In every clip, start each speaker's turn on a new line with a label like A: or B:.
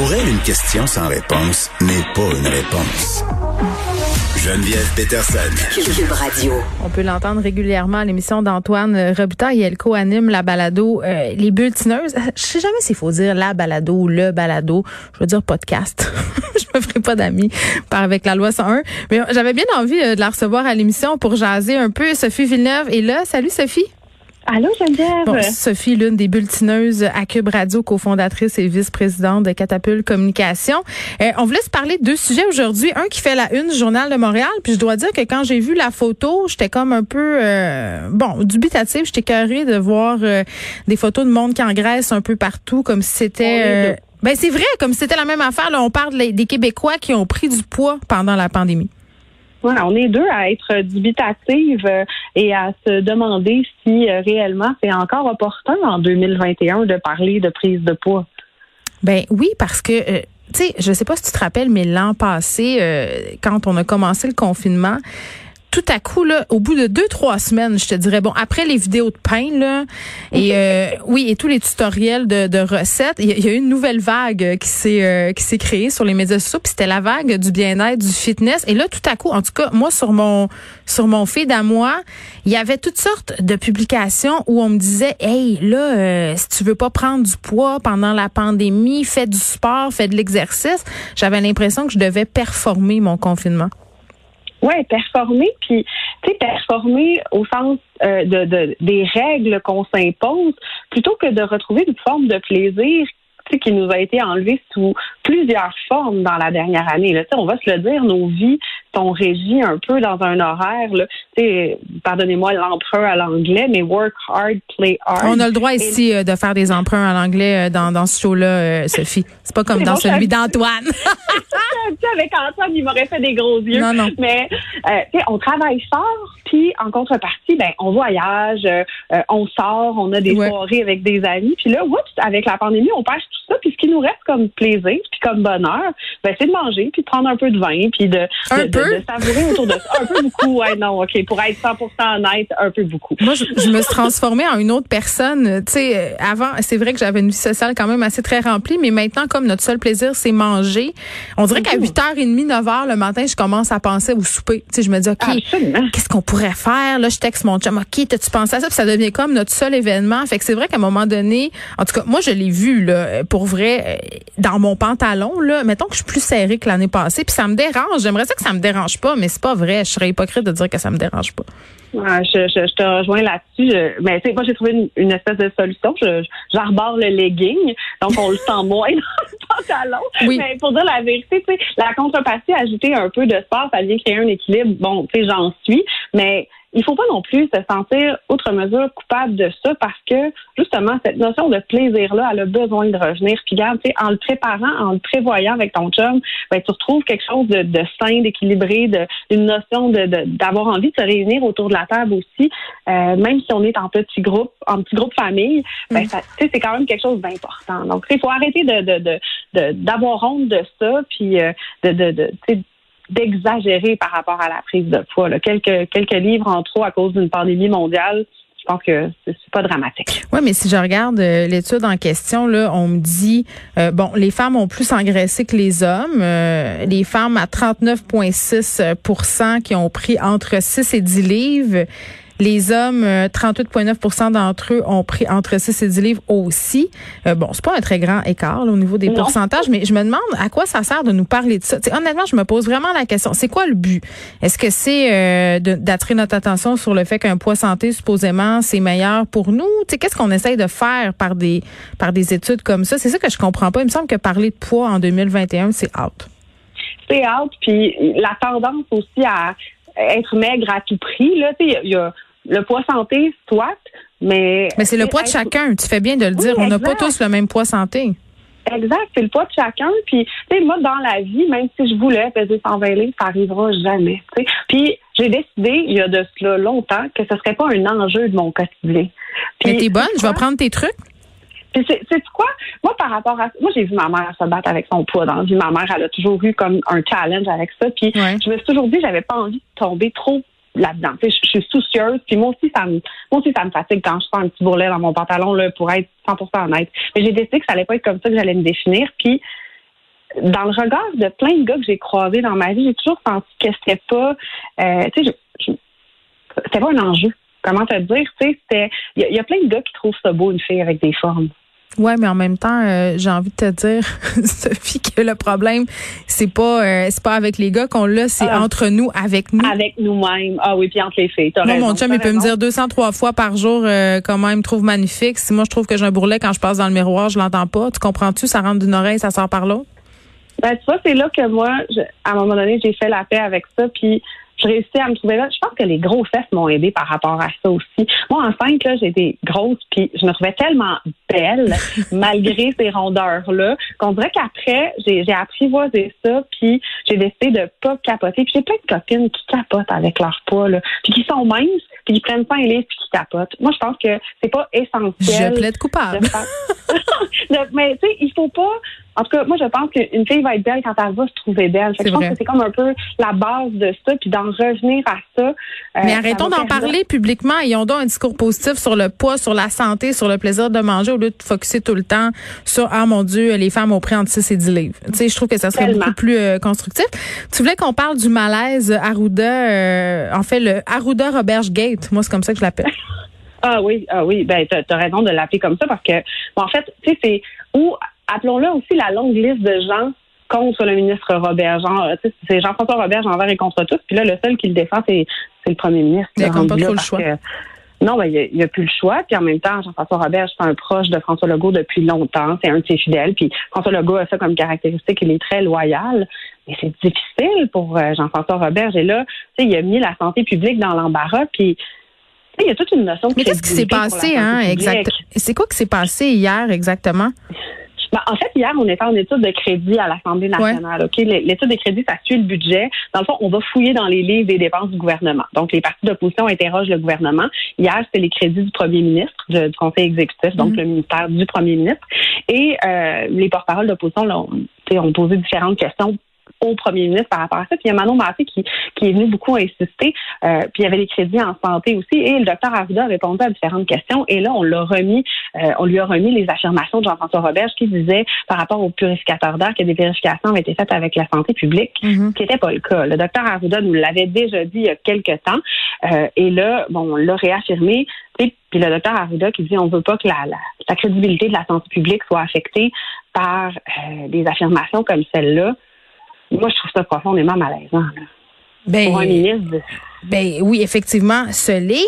A: Pour elle, une question sans réponse n'est pas une réponse. Geneviève Peterson.
B: Cube Radio.
C: On peut l'entendre régulièrement à l'émission d'Antoine Robitaille. Elle co-anime la balado euh, Les Bulletineuses. Je sais jamais s'il faut dire la balado ou le balado. Je veux dire podcast. je me ferai pas d'amis par avec la loi 101. Mais j'avais bien envie euh, de la recevoir à l'émission pour jaser un peu. Sophie Villeneuve est là. Salut Sophie.
D: Allô, Geneviève?
C: Bon, Sophie, l'une des bulletineuses à Cube Radio, cofondatrice et vice-présidente de Catapulte Communication. Euh, on voulait se parler de deux sujets aujourd'hui. Un qui fait la une du Journal de Montréal. Puis je dois dire que quand j'ai vu la photo, j'étais comme un peu, euh, bon, dubitative. J'étais carré de voir euh, des photos de monde qui engraisse un peu partout, comme si c'était... Euh, ben c'est vrai, comme si c'était la même affaire. Là, on parle des Québécois qui ont pris du poids pendant la pandémie.
D: On est deux à être dubitatives euh, et à se demander si euh, réellement c'est encore opportun en 2021 de parler de prise de poids.
C: Ben oui, parce que euh, tu sais, je sais pas si tu te rappelles, mais l'an passé, quand on a commencé le confinement, tout à coup, là, au bout de deux, trois semaines, je te dirais, bon, après les vidéos de pain, là, et euh, oui, et tous les tutoriels de, de recettes, il y, a eu une nouvelle vague qui s'est euh, qui s'est créée sur les médias sociaux, puis c'était la vague du bien-être, du fitness. Et là, tout à coup, en tout cas, moi, sur mon sur mon feed à moi, il y avait toutes sortes de publications où on me disait, hey, là, euh, si tu veux pas prendre du poids pendant la pandémie, fais du sport, fais de l'exercice. J'avais l'impression que je devais performer mon confinement.
D: Ouais, performer, puis tu sais, performer au sens euh, de, de, des règles qu'on s'impose, plutôt que de retrouver une forme de plaisir qui nous a été enlevé sous plusieurs formes dans la dernière année. Là. On va se le dire, nos vies sont régies un peu dans un horaire. Là. Pardonnez-moi l'emprunt à l'anglais, mais work hard, play hard.
C: On a le droit ici euh, de faire des emprunts à l'anglais euh, dans, dans ce show-là, euh, Sophie. C'est pas comme dans celui d'Antoine.
D: avec Antoine, il m'aurait fait des gros yeux.
C: Non, non.
D: Mais on travaille fort, puis en contrepartie, ben on voyage, on sort, on a des soirées avec des amis. Puis là, oups, avec la pandémie, on pêche tout ça. Puis ce qui nous reste comme plaisir, puis comme bonheur, ben, c'est de manger, puis de prendre un peu de vin, puis de,
C: peu?
D: de, savourer autour de ça. Un peu beaucoup, ouais, non, OK. Pour être 100 honnête, un peu beaucoup.
C: Moi, je, je, me suis transformée en une autre personne. Tu sais, avant, c'est vrai que j'avais une vie sociale quand même assez très remplie, mais maintenant, comme notre seul plaisir, c'est manger, on dirait qu'à 8h30, 9h le matin, je commence à penser au souper. Tu sais, je me dis, OK, qu'est-ce qu'on pourrait faire? Là, je texte mon chum, OK, t'as-tu pensé à ça? Puis ça devient comme notre seul événement. Fait que c'est vrai qu'à un moment donné, en tout cas, moi, je l'ai vu, là, pour vrai, dans mon pantalon, là, mettons que je suis plus serrée que l'année passée, puis ça me dérange. J'aimerais ça que ça me dérange pas, mais c'est pas vrai. Je serais hypocrite de dire que ça me dérange pas.
D: Ouais, je, je, je, te rejoins là-dessus. Mais tu sais, moi j'ai trouvé une, une, espèce de solution. Je, j'arbore le legging, donc on le sent moins dans le pantalon.
C: Oui.
D: Mais pour dire la vérité, la contrepartie, ajouter un peu de sport, ça vient créer un équilibre. Bon, tu sais, j'en suis, mais il faut pas non plus se sentir outre mesure coupable de ça parce que justement cette notion de plaisir là, elle a besoin de revenir. Puis regarde, tu sais, en le préparant, en le prévoyant avec ton chum, ben tu retrouves quelque chose de, de sain, d'équilibré, de une notion de d'avoir envie de se réunir autour de la table aussi, euh, même si on est en petit groupe, en petit groupe famille, ben ça, tu sais, c'est quand même quelque chose d'important. Donc il faut arrêter de de d'avoir honte de ça, puis euh, de de, de d'exagérer par rapport à la prise de poids. Là. Quelques, quelques livres en trop à cause d'une pandémie mondiale, je pense que c'est pas dramatique.
C: Oui, mais si je regarde euh, l'étude en question, là, on me dit euh, bon, les femmes ont plus engraissé que les hommes. Euh, les femmes à 39,6% qui ont pris entre 6 et 10 livres. Les hommes, 38,9% d'entre eux ont pris entre 6 et 10 livres aussi. Euh, bon, c'est pas un très grand écart là, au niveau des
D: Non.
C: pourcentages, mais je me demande à quoi ça sert de nous parler de ça. T'sais, honnêtement, je me pose vraiment la question. C'est quoi le but? Est-ce que c'est euh, d'attirer notre attention sur le fait qu'un poids santé, supposément, c'est meilleur pour nous? Qu'est-ce qu'on essaye de faire par des par des études comme ça? C'est ça que je comprends pas. Il me semble que parler de poids en 2021, c'est out.
D: C'est out, puis la tendance aussi à être maigre à tout prix. Là, tu sais, il y a le poids santé, soit, mais
C: Mais c'est le poids de chacun. Tu fais bien de le dire.
D: Oui,
C: On n'a pas tous le même poids santé.
D: Exact, c'est le poids de chacun. Puis, tu sais, moi, dans la vie, même si je voulais peser 120 livres, ça arrivera jamais. Puis, j'ai décidé, il y a de cela longtemps, que ce serait pas un enjeu de mon quotidien.
C: Mais t'es bonne, je vais prendre tes trucs.
D: Puis c'est c'est quoi? Moi, par rapport à moi, j'ai vu ma mère se battre avec son poids dans la vie. Ma mère, elle a toujours eu comme un challenge avec ça. Puis
C: Ouais.
D: je me suis toujours dit, j'avais pas envie de tomber trop là-dedans. Je, suis soucieuse. Puis moi aussi, ça me, moi aussi, ça me fatigue quand je fais un petit bourrelet dans mon pantalon là, pour être 100% honnête. Mais j'ai décidé que ça allait pas être comme ça que j'allais me définir. Puis dans le regard de plein de gars que j'ai croisés dans ma vie, j'ai toujours senti que c'était pas, euh, tu sais, c'était pas un enjeu. Comment te dire, tu sais, c'était, il y a plein de gars qui trouvent ça beau une fille avec des formes.
C: Ouais, mais en même temps, euh, j'ai envie de te dire, Sophie, que le problème, c'est pas, euh, c'est pas avec les gars qu'on l'a, c'est
D: Ah.
C: entre nous, avec nous.
D: avec nous-mêmes. Ah oui, puis entre les filles. T'as
C: Moi,
D: raison,
C: mon chum, il peut me
D: raison.
C: dire 203 fois par jour euh, comment il me trouve magnifique. Si moi, je trouve que j'ai un bourrelet quand je passe dans le miroir, je l'entends pas. Tu comprends-tu? Ça rentre d'une oreille, ça sort par l'autre.
D: Ben, tu vois, c'est là que moi, je- à un moment donné, j'ai fait la paix avec ça, puis je réussis à me trouver là. Je pense que les grosses fesses m'ont aidé par rapport à ça aussi. Moi, enceinte, là, j'étais grosse, puis je me trouvais tellement belle, malgré ces rondeurs-là, qu'on dirait qu'après, j'ai j'ai apprivoisé ça, puis j'ai décidé de pas capoter. Puis j'ai plein de copines qui capotent avec leur poids, là, puis qui sont minces, puis qui prennent pas un livre, puis qui capotent. Moi, je pense que c'est pas essentiel.
C: Je plaide coupable.
D: de mais tu sais, il faut pas. En tout cas, moi, je pense qu'une fille va être belle quand elle va se trouver belle. Fait
C: C'est
D: que je pense
C: vrai.
D: que c'est comme un peu la base de ça, puis d'en revenir à ça. euh,
C: Mais arrêtons d'en parler publiquement. Ayons donc un discours positif sur le poids, sur la santé, sur le plaisir de manger, au lieu de focuser tout le temps sur ah mon Dieu, les femmes ont pris entre 6 et 10 livres. Tu sais, je trouve que ça serait
D: Tellement.
C: beaucoup plus euh, constructif. Tu voulais qu'on parle du malaise Arruda, euh, en fait le Arruda Roberge Moi, c'est comme ça que je l'appelle.
D: Ah oui, ah oui, ben t'as as raison de l'appeler comme ça parce que bon, en fait, tu sais, c'est ou appelons-le aussi la longue liste de gens contre le ministre Robert. Genre, euh, tu sais, c'est Jean-François Robert envers et contre tous. Puis là, le seul qui le défend, c'est c'est le premier ministre.
C: Il y a pas trop le choix.
D: que- non, ben, il n'y a plus le choix. Puis en même temps, Jean-François Robert, c'est un proche de François Legault depuis longtemps. C'est un de ses fidèles. Puis François Legault a ça comme caractéristique. Il est très loyal. Mais c'est difficile pour euh, Jean-François Robert. Et là, tu sais, il a mis la santé publique dans l'embarras. Puis il y a toute une notion de
C: Mais qu'est-ce qui s'est passé, hein,
D: publique.
C: exact? C'est quoi qui s'est passé hier exactement?
D: Ben, en fait, hier, on était en étude de crédit à l'Assemblée nationale. Ok, L'étude de crédit, ça suit le budget. Dans le fond, on va fouiller dans les livres des dépenses du gouvernement. Donc, les partis d'opposition interrogent le gouvernement. Hier, c'était les crédits du premier ministre, du conseil exécutif, donc
C: Mhm.
D: le ministère du premier ministre. Et euh, les porte-paroles d'opposition ont posé différentes questions au premier ministre par rapport à ça. Puis il y a Manon Massé qui, qui est venu beaucoup insister. Euh, puis il y avait les crédits en santé aussi. Et le docteur Arruda a répondu à différentes questions. Et là, on l'a remis, euh, on lui a remis les affirmations de Jean-François Roberge qui disait par rapport aux purificateurs d'air que des vérifications avaient été faites avec la santé publique,
C: Mhm.
D: ce qui n'était pas le cas. Le docteur Arruda nous l'avait déjà dit il y a quelques temps. Euh, et là, bon, on l'a réaffirmé. Puis le docteur Arruda qui dit on veut pas que la, la, la crédibilité de la santé publique soit affectée par euh, des affirmations comme celle-là. Moi, je trouve ça profondément malaisant. là.
C: Ben,
D: Pour un ministre, de-
C: Ben oui, effectivement, ce l'est.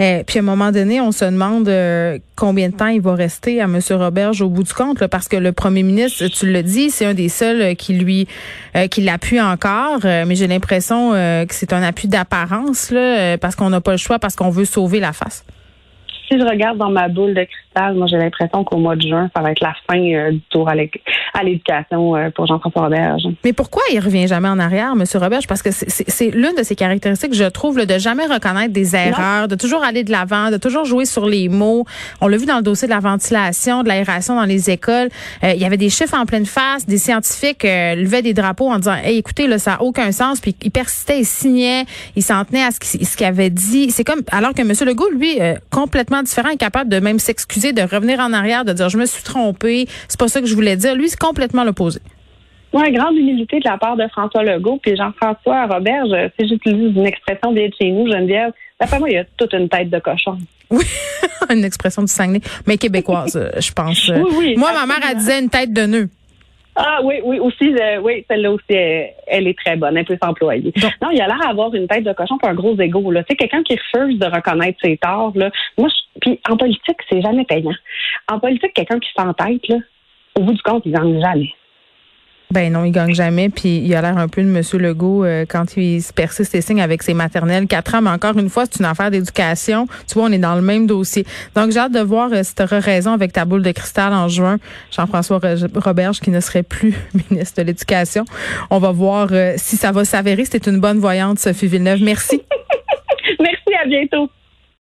C: Euh, puis à un moment donné, on se demande euh, combien de temps il va rester à M. Roberge au bout du compte, là, parce que le premier ministre, tu le dis, c'est un des seuls euh, qui lui euh, qui l'appuie encore. Euh, mais j'ai l'impression euh, que c'est un appui d'apparence, là, parce qu'on n'a pas le choix, parce qu'on veut sauver la face.
D: Si je regarde dans ma boule de cristal, moi j'ai l'impression qu'au mois de juin, ça va être la fin euh, du tour à l'éducation euh, pour Jean-François Roberge.
C: Mais pourquoi il revient jamais en arrière, M. Roberge? Parce que c'est- l'une de ses caractéristiques, je trouve, là, de jamais reconnaître des erreurs, de toujours aller de l'avant, de toujours jouer sur les mots. On l'a vu dans le dossier de la ventilation, de l'aération dans les écoles. Euh, il y avait des chiffres en pleine face, des scientifiques levaient des drapeaux en disant, hey, écoutez, là, ça n'a aucun sens. Puis il persistait, il signait, il s'en tenait à ce qu'il avait dit. C'est comme, alors que M. Legault, lui, complètement différent, est capable de même s'excuser, de revenir en arrière, de dire, je me suis trompé, c'est pas ça que je voulais dire. Lui, c'est complètement l'opposé.
D: Ouais, grande humilité de la part de François Legault. Puis Jean-François Roberge, euh, si j'utilise une expression bien de chez nous, Geneviève, d'après moi, il y a toute une tête de cochon.
C: Oui, une expression du Saguenay, mais québécoise, euh, je pense.
D: Oui, oui,
C: Moi, ma mère, elle disait une tête de nœud.
D: Ah oui, oui, aussi, euh, oui, celle-là aussi, elle, elle est très bonne, elle peut s'employer. Non, il a l'air d'avoir une tête de cochon pour un gros ego. Là. Tu sais, quelqu'un qui refuse de reconnaître ses torts, là. Moi, je- puis en politique, c'est jamais payant. En politique, quelqu'un qui s'entête, là, au bout du compte, il gagne jamais.
C: Ben non, il gagne jamais. Puis il a l'air un peu de Monsieur Legault euh, quand il se persiste et signe avec ses maternelles. Quatre ans, mais encore une fois, c'est une affaire d'éducation. Tu vois, on est dans le même dossier. Donc j'ai hâte de voir euh, si tu auras raison avec ta boule de cristal en juin. Jean-François Roberge qui ne serait plus ministre de l'Éducation. On va voir euh, si ça va s'avérer. C'était une bonne voyante, Sophie Villeneuve. Merci.
D: Merci, à bientôt.